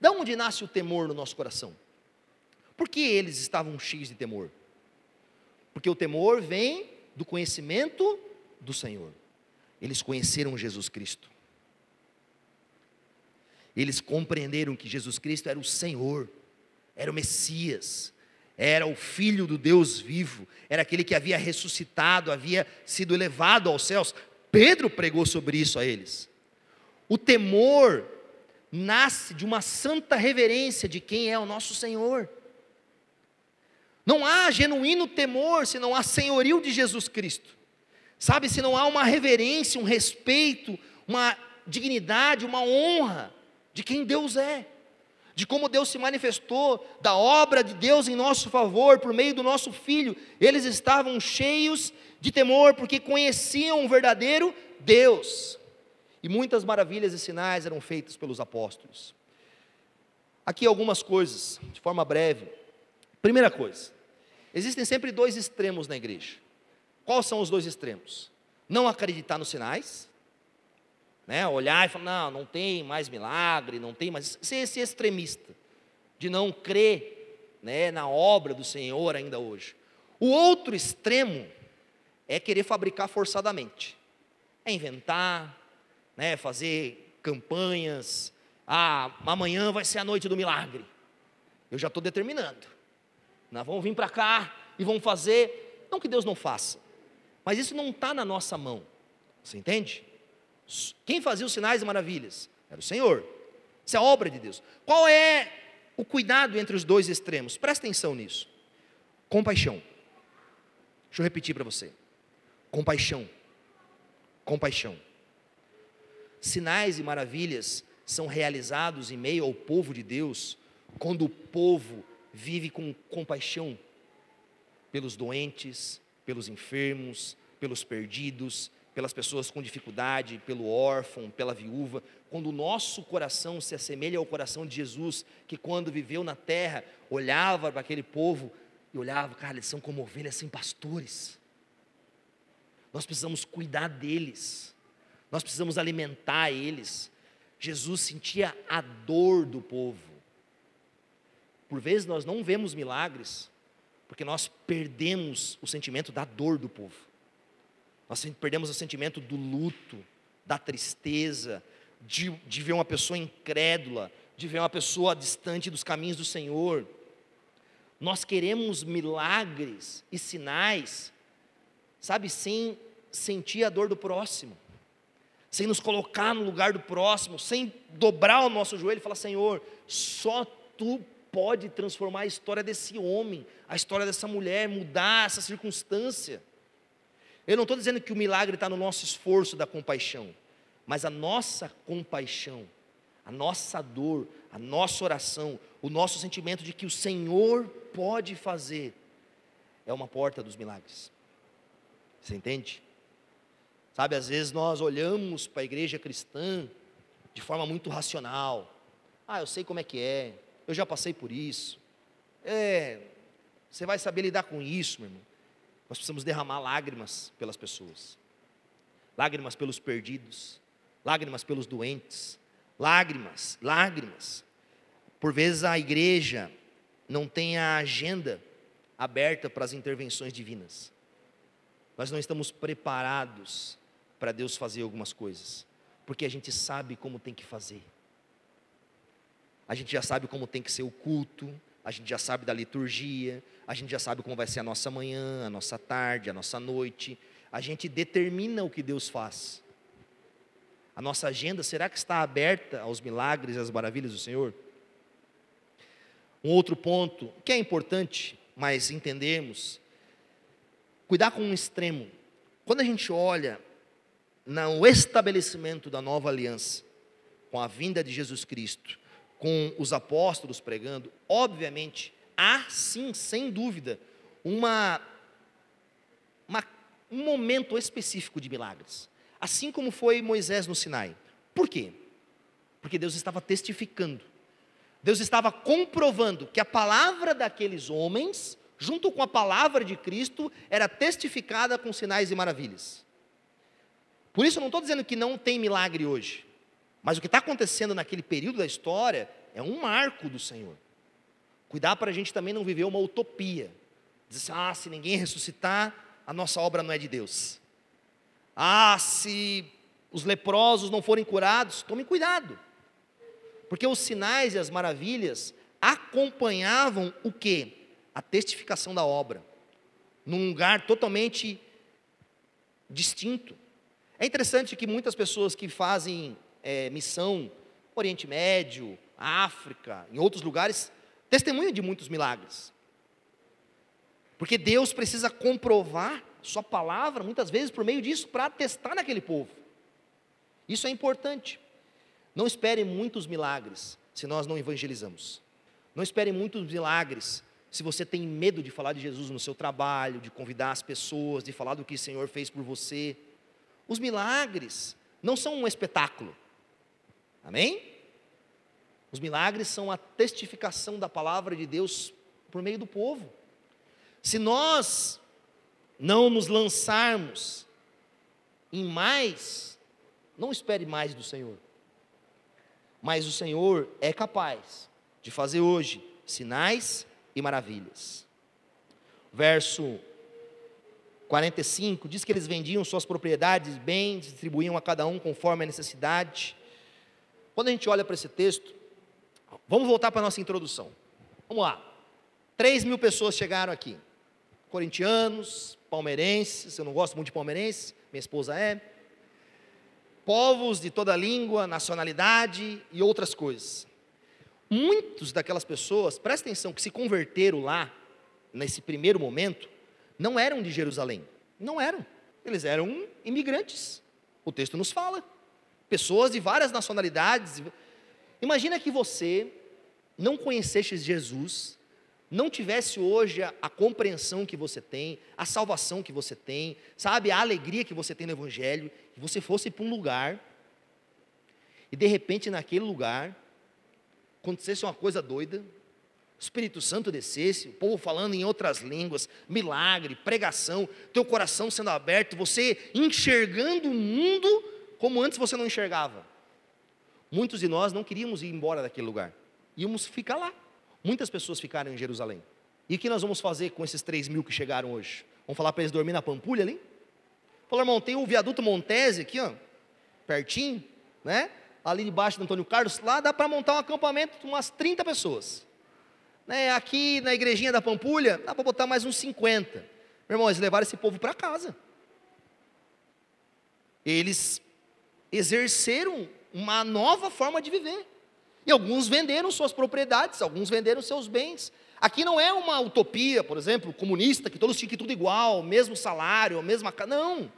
Da onde nasce o temor no nosso coração? Por que eles estavam cheios de temor? Porque o temor vem do conhecimento do Senhor. Eles conheceram Jesus Cristo. Eles compreenderam que Jesus Cristo era o Senhor, era o Messias, era o filho do Deus vivo, era aquele que havia ressuscitado, havia sido elevado aos céus. Pedro pregou sobre isso a eles. O temor nasce de uma santa reverência de quem é o nosso Senhor. Não há genuíno temor se não há senhorio de Jesus Cristo. Sabe, se não há uma reverência, um respeito, uma dignidade, uma honra de quem Deus é de como Deus se manifestou, da obra de Deus em nosso favor, por meio do nosso Filho. Eles estavam cheios de temor, porque conheciam o verdadeiro Deus. E muitas maravilhas e sinais eram feitos pelos apóstolos. Aqui algumas coisas, de forma breve. Primeira coisa, existem sempre dois extremos na igreja. Quais são os dois extremos? Não acreditar nos sinais, né? Olhar e falar, não, não tem mais milagre, não tem mais. Ser esse extremista, de não crer né, na obra do Senhor ainda hoje. O outro extremo é querer fabricar forçadamente, é inventar, né, fazer campanhas. Ah, amanhã vai ser a noite do milagre. Eu já estou determinando. Nós vamos vir para cá e vamos fazer. Não que Deus não faça, mas isso não está na nossa mão. Você entende? Quem fazia os sinais e maravilhas? Era o Senhor. Isso é obra de Deus. Qual é o cuidado entre os dois extremos? Presta atenção nisso. Compaixão. Deixa eu repetir para você. Compaixão. Compaixão. Sinais e maravilhas são realizados em meio ao povo de Deus quando o povo vive com compaixão pelos doentes, pelos enfermos, pelos perdidos, pelas pessoas com dificuldade, pelo órfão, pela viúva, quando o nosso coração se assemelha ao coração de Jesus, que quando viveu na terra, olhava para aquele povo e olhava, cara, eles são como ovelhas sem pastores. Nós precisamos cuidar deles. Nós precisamos alimentar eles. Jesus sentia a dor do povo. Por vezes nós não vemos milagres, porque nós perdemos o sentimento da dor do povo. Nós perdemos o sentimento do luto, da tristeza, de, de ver uma pessoa incrédula, de ver uma pessoa distante dos caminhos do Senhor. Nós queremos milagres e sinais, sabe, sem sentir a dor do próximo, sem nos colocar no lugar do próximo, sem dobrar o nosso joelho e falar: Senhor, só tu pode transformar a história desse homem, a história dessa mulher, mudar essa circunstância. Eu não estou dizendo que o milagre está no nosso esforço da compaixão, mas a nossa compaixão, a nossa dor, a nossa oração, o nosso sentimento de que o Senhor pode fazer, é uma porta dos milagres. Você entende? Sabe, às vezes nós olhamos para a igreja cristã de forma muito racional. Ah, eu sei como é que é, eu já passei por isso. É, você vai saber lidar com isso, meu irmão. Nós precisamos derramar lágrimas pelas pessoas, lágrimas pelos perdidos, lágrimas pelos doentes, lágrimas, lágrimas. Por vezes a igreja não tem a agenda aberta para as intervenções divinas. Nós não estamos preparados para Deus fazer algumas coisas, porque a gente sabe como tem que fazer. A gente já sabe como tem que ser o culto, a gente já sabe da liturgia, a gente já sabe como vai ser a nossa manhã, a nossa tarde, a nossa noite. A gente determina o que Deus faz. A nossa agenda, será que está aberta aos milagres e às maravilhas do Senhor? Um outro ponto que é importante, mas entendermos, cuidar com um extremo. Quando a gente olha no estabelecimento da nova aliança, com a vinda de Jesus Cristo, com os apóstolos pregando, obviamente, há sim, sem dúvida, uma, uma, um momento específico de milagres. Assim como foi Moisés no Sinai. Por quê? Porque Deus estava testificando Deus estava comprovando que a palavra daqueles homens, junto com a palavra de Cristo, era testificada com sinais e maravilhas. Por isso, eu não estou dizendo que não tem milagre hoje, mas o que está acontecendo naquele período da história é um marco do Senhor. Cuidar para a gente também não viver uma utopia. Dizer assim, ah, se ninguém ressuscitar, a nossa obra não é de Deus. Ah, se os leprosos não forem curados, tome cuidado. Porque os sinais e as maravilhas acompanhavam o que? A testificação da obra, num lugar totalmente distinto. É interessante que muitas pessoas que fazem é, missão Oriente Médio, África, em outros lugares, testemunham de muitos milagres. Porque Deus precisa comprovar Sua palavra, muitas vezes, por meio disso, para testar naquele povo. Isso é importante. Não espere muitos milagres se nós não evangelizamos. Não espere muitos milagres se você tem medo de falar de Jesus no seu trabalho, de convidar as pessoas, de falar do que o Senhor fez por você. Os milagres não são um espetáculo. Amém? Os milagres são a testificação da palavra de Deus por meio do povo. Se nós não nos lançarmos em mais, não espere mais do Senhor. Mas o Senhor é capaz de fazer hoje sinais e maravilhas. Verso 45 diz que eles vendiam suas propriedades, bens, distribuíam a cada um conforme a necessidade. Quando a gente olha para esse texto, vamos voltar para a nossa introdução. Vamos lá. 3 mil pessoas chegaram aqui. Corintianos, palmeirenses, eu não gosto muito de palmeirenses, minha esposa é povos de toda língua, nacionalidade e outras coisas. Muitos daquelas pessoas, presta atenção, que se converteram lá, nesse primeiro momento, não eram de Jerusalém. Não eram. Eles eram imigrantes. O texto nos fala. Pessoas de várias nacionalidades. Imagina que você não conhecesse Jesus não tivesse hoje a, a, compreensão que você tem, a salvação que você tem, sabe, a alegria que você tem no Evangelho, e você fosse para um lugar, e de repente naquele lugar, acontecesse uma coisa doida, o Espírito Santo descesse, o povo falando em outras línguas, milagre, pregação, teu coração sendo aberto, você enxergando o mundo como antes você não enxergava. Muitos de nós não queríamos ir embora daquele lugar, íamos ficar lá. Muitas pessoas ficaram em Jerusalém. E o que nós vamos fazer com esses 3 mil que chegaram hoje? Vamos falar para eles dormir na Pampulha ali? Falou, irmão, tem o viaduto Montese aqui, ó, pertinho, né? Ali debaixo do Antônio Carlos, lá dá para montar um acampamento com umas 30 pessoas. Né? Aqui na igrejinha da Pampulha, dá para botar mais uns 50. Meu irmão, eles levaram esse povo para casa. Eles exerceram uma nova forma de viver. E alguns venderam suas propriedades, alguns venderam seus bens. Aqui não é uma utopia, por exemplo, comunista, que todos tinham que tudo igual, mesmo salário, mesma casa. Não.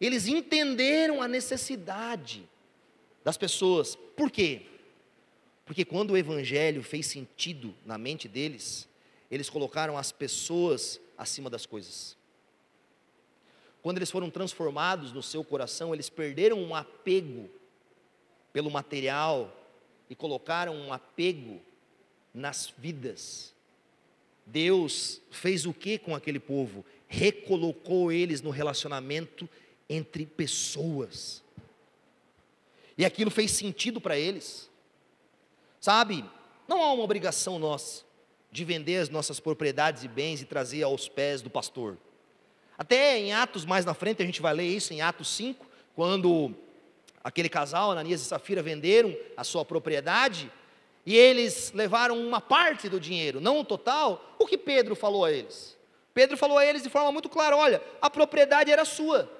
Eles entenderam a necessidade das pessoas. Por quê? Porque quando o evangelho fez sentido na mente deles, eles colocaram as pessoas acima das coisas. Quando eles foram transformados no seu coração, eles perderam um apego pelo material e colocaram um apego nas vidas. Deus fez o que com aquele povo? Recolocou eles no relacionamento entre pessoas. E aquilo fez sentido para eles. Sabe, não há uma obrigação nossa de vender as nossas propriedades e bens e trazer aos pés do pastor. Até em Atos mais na frente, a gente vai ler isso em Atos 5, quando aquele casal, Ananias e Safira, venderam a sua propriedade e eles levaram uma parte do dinheiro, não o total. O que Pedro falou a eles? Pedro falou a eles de forma muito clara: olha, a propriedade era sua,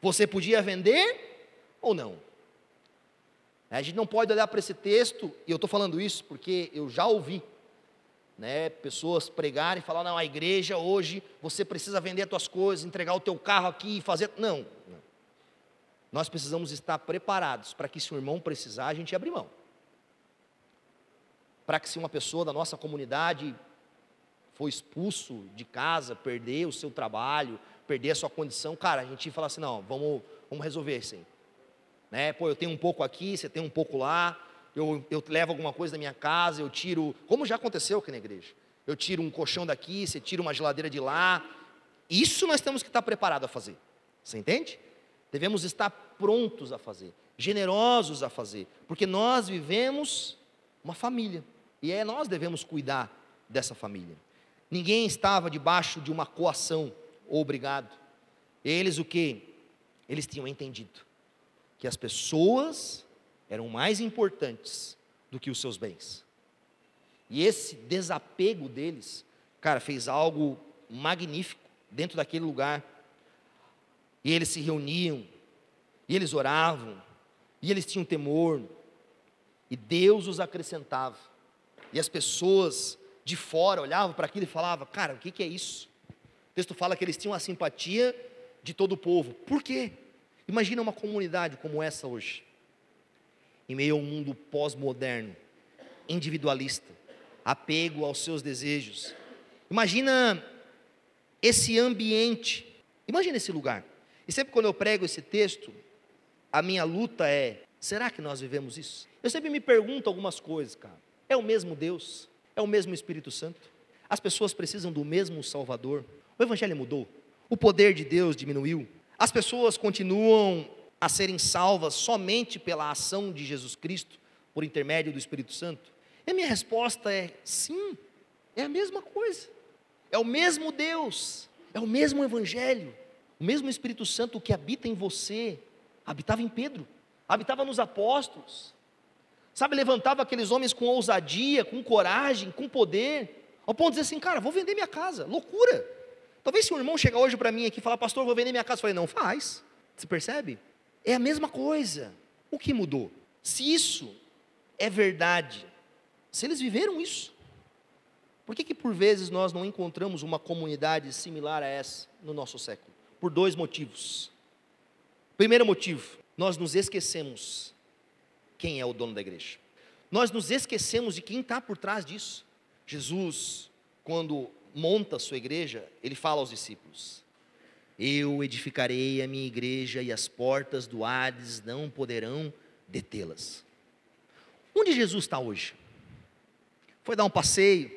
você podia vender ou não. A gente não pode olhar para esse texto, e eu estou falando isso porque eu já ouvi né, pessoas pregarem e falar, não, a igreja hoje você precisa vender as tuas coisas, entregar o teu carro aqui e fazer. Não. Nós precisamos estar preparados para que se o irmão precisar, a gente abra mão. Para que se uma pessoa da nossa comunidade for expulso de casa, perder o seu trabalho, perder a sua condição, cara, a gente fala assim, não, vamos, vamos resolver isso aí. Né? Pô, eu tenho um pouco aqui, você tem um pouco lá, eu, eu levo alguma coisa da minha casa, eu tiro, como já aconteceu aqui na igreja, eu tiro um colchão daqui, você tira uma geladeira de lá. Isso nós temos que estar preparados a fazer. Você entende? Devemos estar prontos a fazer, generosos a fazer, porque nós vivemos uma família e é nós devemos cuidar dessa família. Ninguém estava debaixo de uma coação ou obrigado. Eles o que? Eles tinham entendido que as pessoas eram mais importantes do que os seus bens. E esse desapego deles, cara, fez algo magnífico dentro daquele lugar. E eles se reuniam, e eles oravam, e eles tinham temor, e Deus os acrescentava. E as pessoas de fora olhavam para aquilo e falavam: Cara, o que, que é isso? O texto fala que eles tinham a simpatia de todo o povo. Por quê? Imagina uma comunidade como essa hoje, em meio a um mundo pós-moderno, individualista, apego aos seus desejos. Imagina esse ambiente, imagina esse lugar. E sempre quando eu prego esse texto, a minha luta é: será que nós vivemos isso? Eu sempre me pergunto algumas coisas, cara. É o mesmo Deus? É o mesmo Espírito Santo? As pessoas precisam do mesmo Salvador? O Evangelho mudou? O poder de Deus diminuiu? As pessoas continuam a serem salvas somente pela ação de Jesus Cristo, por intermédio do Espírito Santo? E a minha resposta é sim, é a mesma coisa. É o mesmo Deus, é o mesmo Evangelho, o mesmo Espírito Santo que habita em você, habitava em Pedro, habitava nos apóstolos, sabe, levantava aqueles homens com ousadia, com coragem, com poder, ao ponto de dizer assim, cara, vou vender minha casa, loucura. Talvez se um irmão chegar hoje para mim aqui e falar, pastor, vou vender minha casa, eu falei, não faz. Você percebe? É a mesma coisa. O que mudou? Se isso é verdade, se eles viveram isso, por que, que por vezes nós não encontramos uma comunidade similar a essa no nosso século? Por dois motivos. Primeiro motivo, nós nos esquecemos quem é o dono da igreja. Nós nos esquecemos de quem está por trás disso. Jesus, quando monta a sua igreja, ele fala aos discípulos: Eu edificarei a minha igreja e as portas do Hades não poderão detê-las. Onde Jesus está hoje? Foi dar um passeio?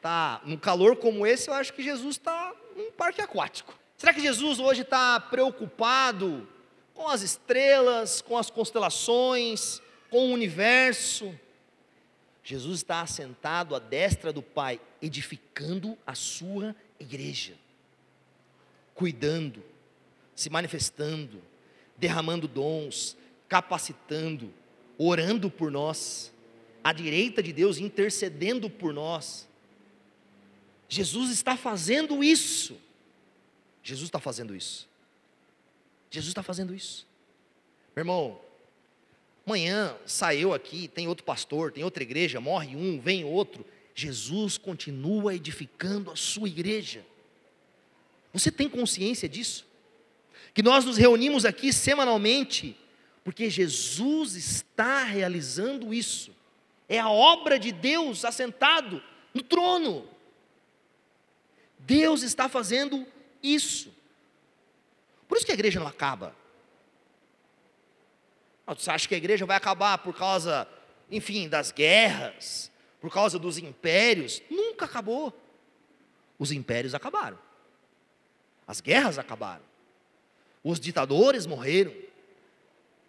Tá num calor como esse, eu acho que Jesus está num parque aquático. Será que Jesus hoje está preocupado com as estrelas, com as constelações, com o universo. Jesus está assentado à destra do Pai, edificando a sua igreja, cuidando, se manifestando, derramando dons, capacitando, orando por nós, à direita de Deus, intercedendo por nós. Jesus está fazendo isso. Jesus está fazendo isso. Jesus está fazendo isso. Meu irmão, amanhã saiu aqui, tem outro pastor, tem outra igreja, morre um, vem outro. Jesus continua edificando a sua igreja. Você tem consciência disso? Que nós nos reunimos aqui semanalmente, porque Jesus está realizando isso. É a obra de Deus assentado no trono. Deus está fazendo isso. Por isso que a igreja não acaba. Você acha que a igreja vai acabar por causa, enfim, das guerras, por causa dos impérios? Nunca acabou. Os impérios acabaram. As guerras acabaram. Os ditadores morreram.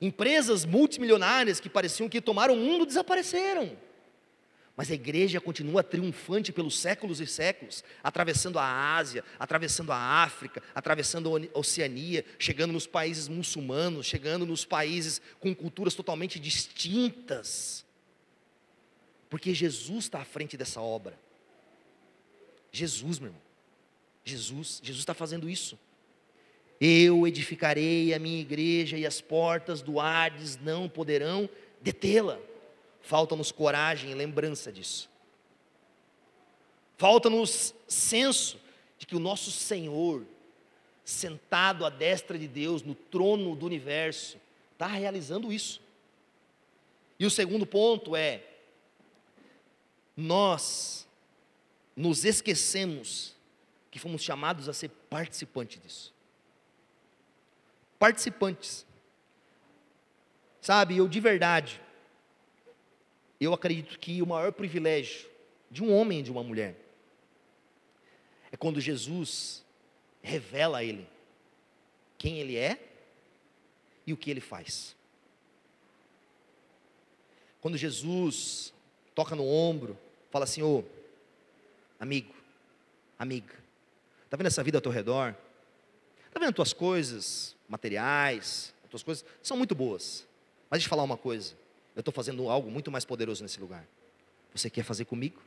Empresas multimilionárias que pareciam que tomaram o mundo desapareceram. Mas a igreja continua triunfante pelos séculos e séculos, atravessando a Ásia, atravessando a África, atravessando a Oceania, chegando nos países muçulmanos, chegando nos países com culturas totalmente distintas. Porque Jesus está à frente dessa obra. Jesus, meu irmão. Jesus, Jesus está fazendo isso. Eu edificarei a minha igreja e as portas do Hades não poderão detê-la. Falta-nos coragem e lembrança disso. Falta-nos senso de que o nosso Senhor, sentado à destra de Deus, no trono do universo, está realizando isso. E o segundo ponto é: nós nos esquecemos que fomos chamados a ser participantes disso. Participantes. Sabe, eu de verdade, eu acredito que o maior privilégio de um homem e de uma mulher é quando Jesus revela a ele quem ele é e o que ele faz. Quando Jesus toca no ombro, fala assim: ô, amigo, amiga, está vendo essa vida ao teu redor? Está vendo as tuas coisas materiais, as tuas coisas são muito boas, mas deixa eu falar uma coisa: eu estou fazendo algo muito mais poderoso nesse lugar. Você quer fazer comigo?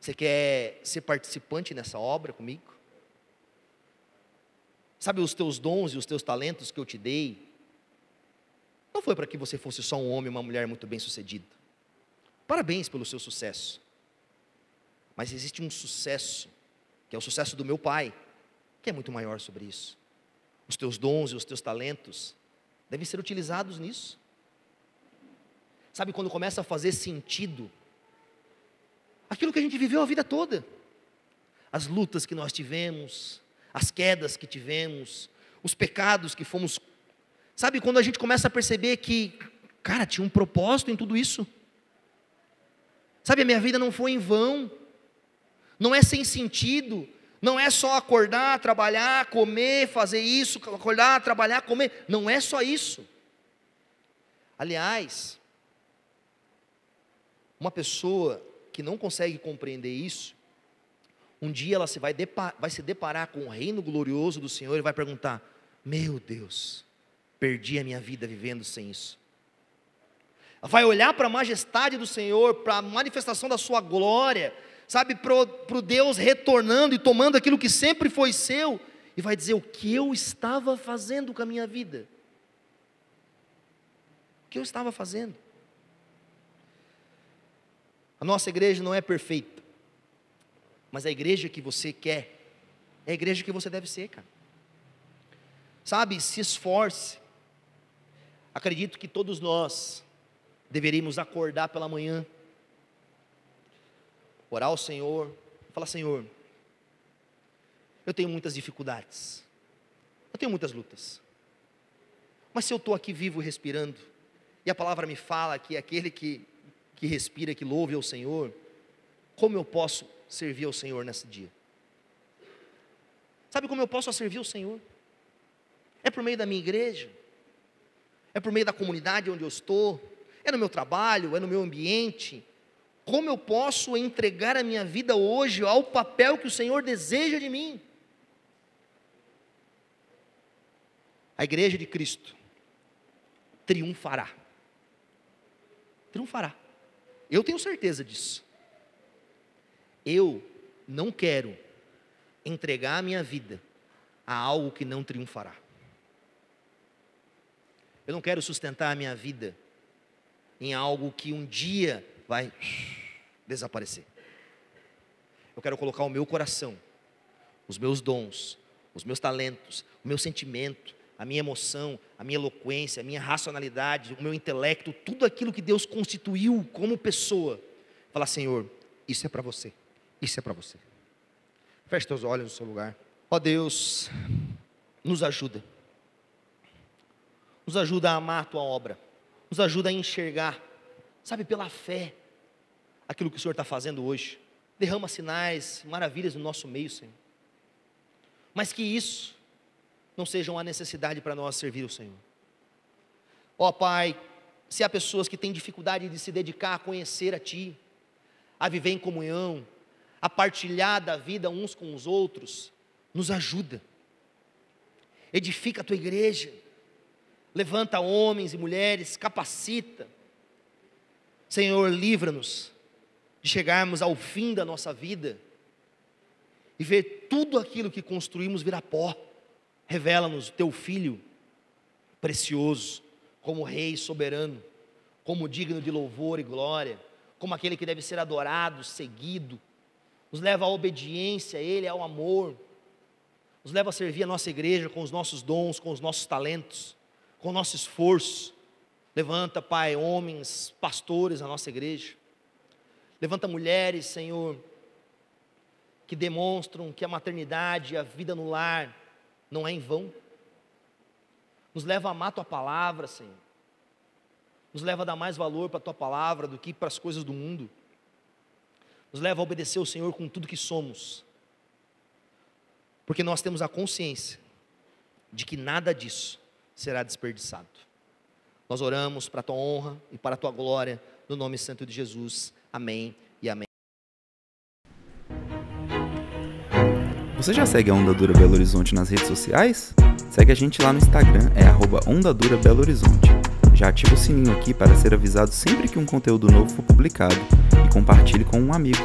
Você quer ser participante nessa obra comigo? Sabe os teus dons e os teus talentos que eu te dei? Não foi para que você fosse só um homem e uma mulher muito bem sucedido. Parabéns pelo seu sucesso. Mas existe um sucesso, que é o sucesso do meu pai, que é muito maior sobre isso. Os teus dons e os teus talentos devem ser utilizados nisso. Sabe quando começa a fazer sentido aquilo que a gente viveu a vida toda? As lutas que nós tivemos, as quedas que tivemos, os pecados que fomos. Sabe quando a gente começa a perceber que, cara, tinha um propósito em tudo isso? Sabe, a minha vida não foi em vão, não é sem sentido, não é só acordar, trabalhar, comer, fazer isso, acordar, trabalhar, comer. Não é só isso. Aliás, uma pessoa que não consegue compreender isso, um dia ela se vai, vai se deparar com o reino glorioso do Senhor e vai perguntar: Meu Deus, perdi a minha vida vivendo sem isso. Vai olhar para a majestade do Senhor, para a manifestação da Sua glória, sabe, para o Deus retornando e tomando aquilo que sempre foi seu, e vai dizer: o que eu estava fazendo com a minha vida? O que eu estava fazendo? A nossa igreja não é perfeita, mas a igreja que você quer, é a igreja que você deve ser, cara. Sabe, se esforce. Acredito que todos nós deveríamos acordar pela manhã orar ao Senhor, falar: Senhor, eu tenho muitas dificuldades, eu tenho muitas lutas, mas se eu estou aqui vivo respirando, e a palavra me fala que aquele que, que respira, que louve ao Senhor, como eu posso servir ao Senhor nesse dia? Sabe como eu posso servir ao Senhor? É por meio da minha igreja? É por meio da comunidade onde eu estou? É no meu trabalho? É no meu ambiente? Como eu posso entregar a minha vida hoje ao papel que o Senhor deseja de mim? A igreja de Cristo triunfará. Triunfará. Eu tenho certeza disso. Eu não quero entregar a minha vida a algo que não triunfará. Eu não quero sustentar a minha vida em algo que um dia vai desaparecer. Eu quero colocar o meu coração, os meus dons, os meus talentos, o meu sentimento, a minha emoção, a minha eloquência, a minha racionalidade, o meu intelecto, tudo aquilo que Deus constituiu como pessoa. Falar, Senhor, isso é para você. Isso é para você. Feche teus olhos no seu lugar. Ó oh, Deus, nos ajuda. Nos ajuda a amar a tua obra. Nos ajuda a enxergar, sabe, pela fé, aquilo que o Senhor está fazendo hoje. Derrama sinais, maravilhas no nosso meio, Senhor. Mas que isso não seja uma necessidade para nós servir o Senhor. Ó oh, Pai, se há pessoas que têm dificuldade de se dedicar a conhecer a Ti, a viver em comunhão, a partilhar da vida uns com os outros, nos ajuda. Edifica a tua igreja, levanta homens e mulheres, capacita. Senhor, livra-nos de chegarmos ao fim da nossa vida e ver tudo aquilo que construímos virar pó. Revela-nos o teu filho precioso, como rei soberano, como digno de louvor e glória, como aquele que deve ser adorado, seguido, nos leva à obediência a Ele, ao amor, nos leva a servir a nossa igreja com os nossos dons, com os nossos talentos, com o nosso esforço. Levanta, Pai, homens, pastores na nossa igreja. Levanta mulheres, Senhor, que demonstram que a maternidade, a vida no lar, não é em vão. Nos leva a amar a tua palavra, Senhor. Nos leva a dar mais valor para a tua palavra do que para as coisas do mundo. Nos leva a obedecer o Senhor com tudo que somos. Porque nós temos a consciência de que nada disso será desperdiçado. Nós oramos para a tua honra e para a tua glória, no nome santo de Jesus. Amém e amém. Você já segue a Onda Dura Belo Horizonte nas redes sociais? Segue a gente lá no Instagram, é arroba Onda Belo Horizonte. Já ativa o sininho aqui para ser avisado sempre que um conteúdo novo for publicado e compartilhe com um amigo.